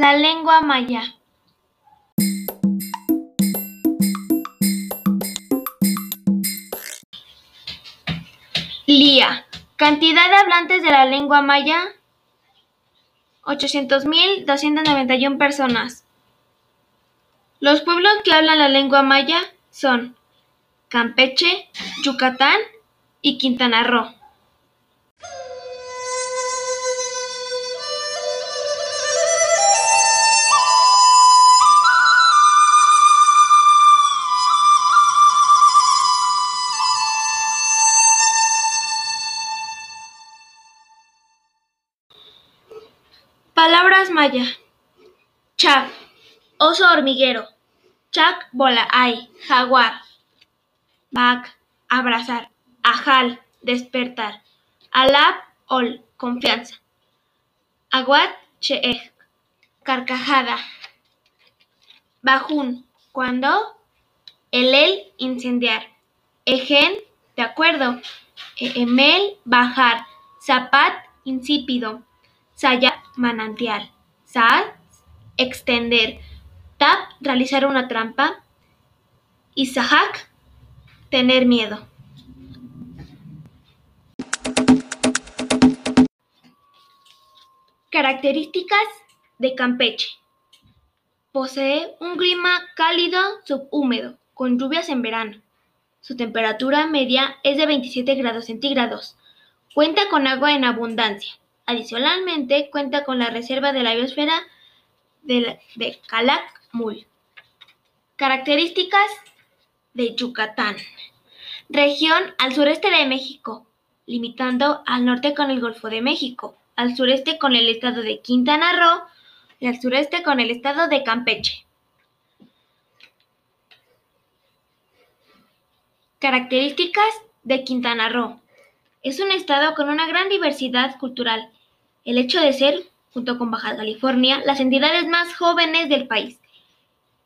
La lengua maya. Lía. Cantidad de hablantes de la lengua maya: 800.291 personas. Los pueblos que hablan la lengua maya son Campeche, Yucatán y Quintana Roo. Palabras maya. Chac, oso hormiguero. Chac, bola, ay, jaguar. Bac, abrazar. Ajal, despertar. Alab, ol, confianza. Aguat, cheej, carcajada. Bajún, cuando. Elel, incendiar. Ejen, de acuerdo. Emel, bajar. Zapat, insípido. Saya, manantial. Sal, extender. Tap, realizar una trampa. Y Sahak, tener miedo. Características de Campeche. Posee un clima cálido subhúmedo, con lluvias en verano. Su temperatura media es de 27 grados centígrados. Cuenta con agua en abundancia. Adicionalmente, cuenta con la reserva de la biosfera de, de Calakmul. Características de Yucatán. Región al sureste de México, limitando al norte con el Golfo de México, al sureste con el estado de Quintana Roo y al sureste con el estado de Campeche. Características de Quintana Roo. Es un estado con una gran diversidad cultural. El hecho de ser, junto con Baja California, las entidades más jóvenes del país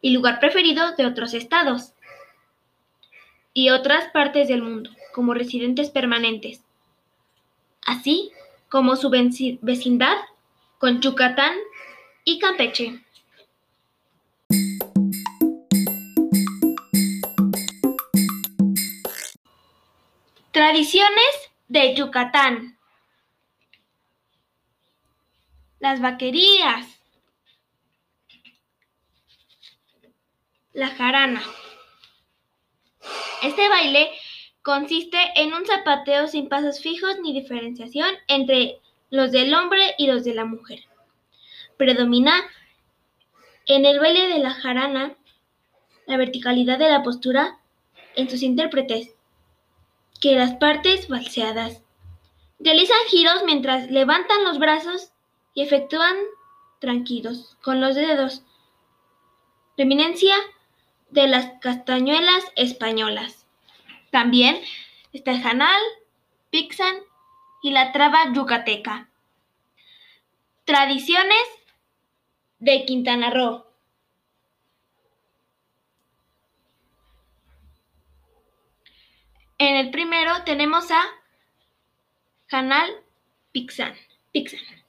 y lugar preferido de otros estados y otras partes del mundo como residentes permanentes, así como su vecindad con Yucatán y Campeche. Tradiciones de Yucatán. Las vaquerías. La jarana. Este baile consiste en un zapateo sin pasos fijos ni diferenciación entre los del hombre y los de la mujer. Predomina en el baile de la jarana la verticalidad de la postura en sus intérpretes, que las partes balseadas realizan giros mientras levantan los brazos y efectúan tranquilos con los dedos. Reminencia de las castañuelas españolas. También está el janal, pixan y la traba yucateca. Tradiciones de Quintana Roo. En el primero tenemos a Janal Pixan. Pixan.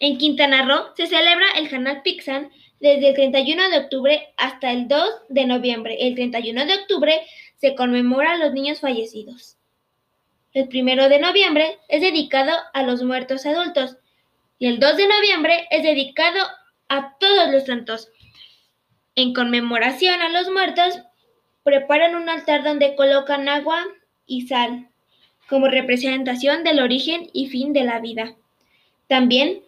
En Quintana Roo se celebra el Janal Pixan desde el 31 de octubre hasta el 2 de noviembre. El 31 de octubre se conmemora a los niños fallecidos. El 1 de noviembre es dedicado a los muertos adultos y el 2 de noviembre es dedicado a todos los santos. En conmemoración a los muertos, preparan un altar donde colocan agua y sal como representación del origen y fin de la vida. También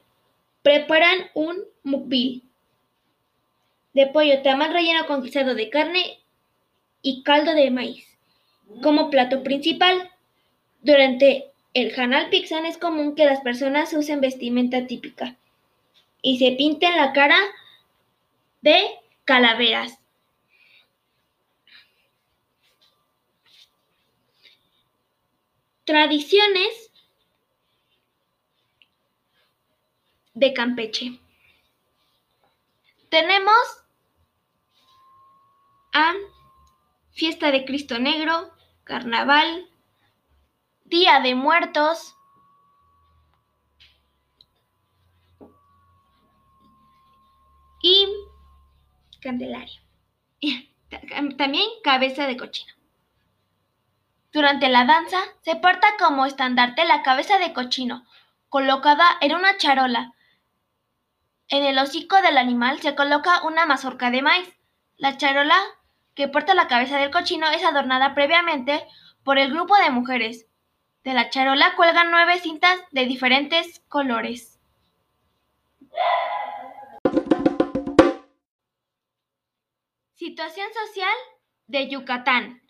preparan un mukbil de pollo tamal relleno con guisado de carne y caldo de maíz como plato principal. Durante el Hanal Pixan es común que las personas usen vestimenta típica y se pinten la cara de calaveras. Tradiciones de Campeche. Tenemos a Fiesta de Cristo Negro, Carnaval, Día de Muertos, Candelario. También cabeza de cochino. Durante la danza se porta como estandarte la cabeza de cochino, colocada en una charola. En el hocico del animal se coloca una mazorca de maíz. La charola que porta la cabeza del cochino es adornada previamente por el grupo de mujeres. De la charola cuelgan nueve cintas de diferentes colores. Situación social de Yucatán.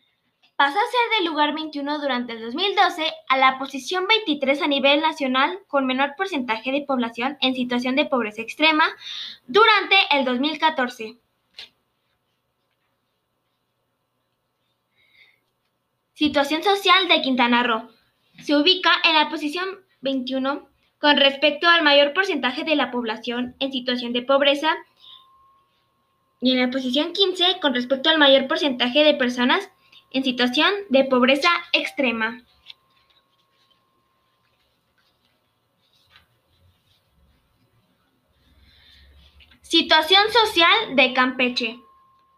Pasó a ser del lugar 21 durante el 2012 a la posición 23 a nivel nacional con menor porcentaje de población en situación de pobreza extrema durante el 2014. Situación social de Quintana Roo. Se ubica en la posición 21 con respecto al mayor porcentaje de la población en situación de pobreza y en la posición 15 con respecto al mayor porcentaje de personas en situación de pobreza extrema. Situación social de Campeche.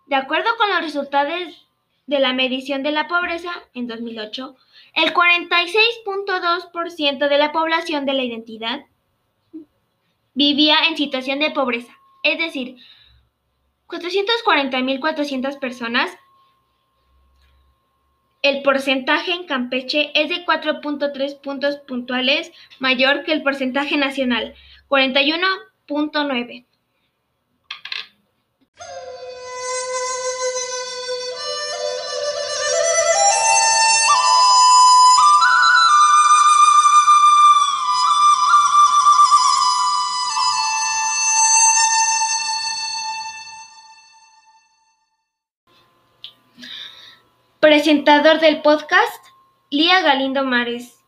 De acuerdo con los resultados de la medición de la pobreza en 2008, el 46.2% de la población de la identidad vivía en situación de pobreza, es decir, 440.400 personas el porcentaje en Campeche es de 4.3 puntos puntuales mayor que el porcentaje nacional, 41.9. Presentador del podcast, Lía Galindo Mares.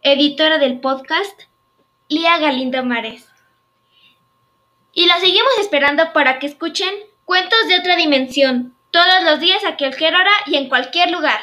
Editora del podcast, Lía Galindo Mares. Y la seguimos esperando para que escuchen cuentos de otra dimensión, todos los días a cualquier hora y en cualquier lugar.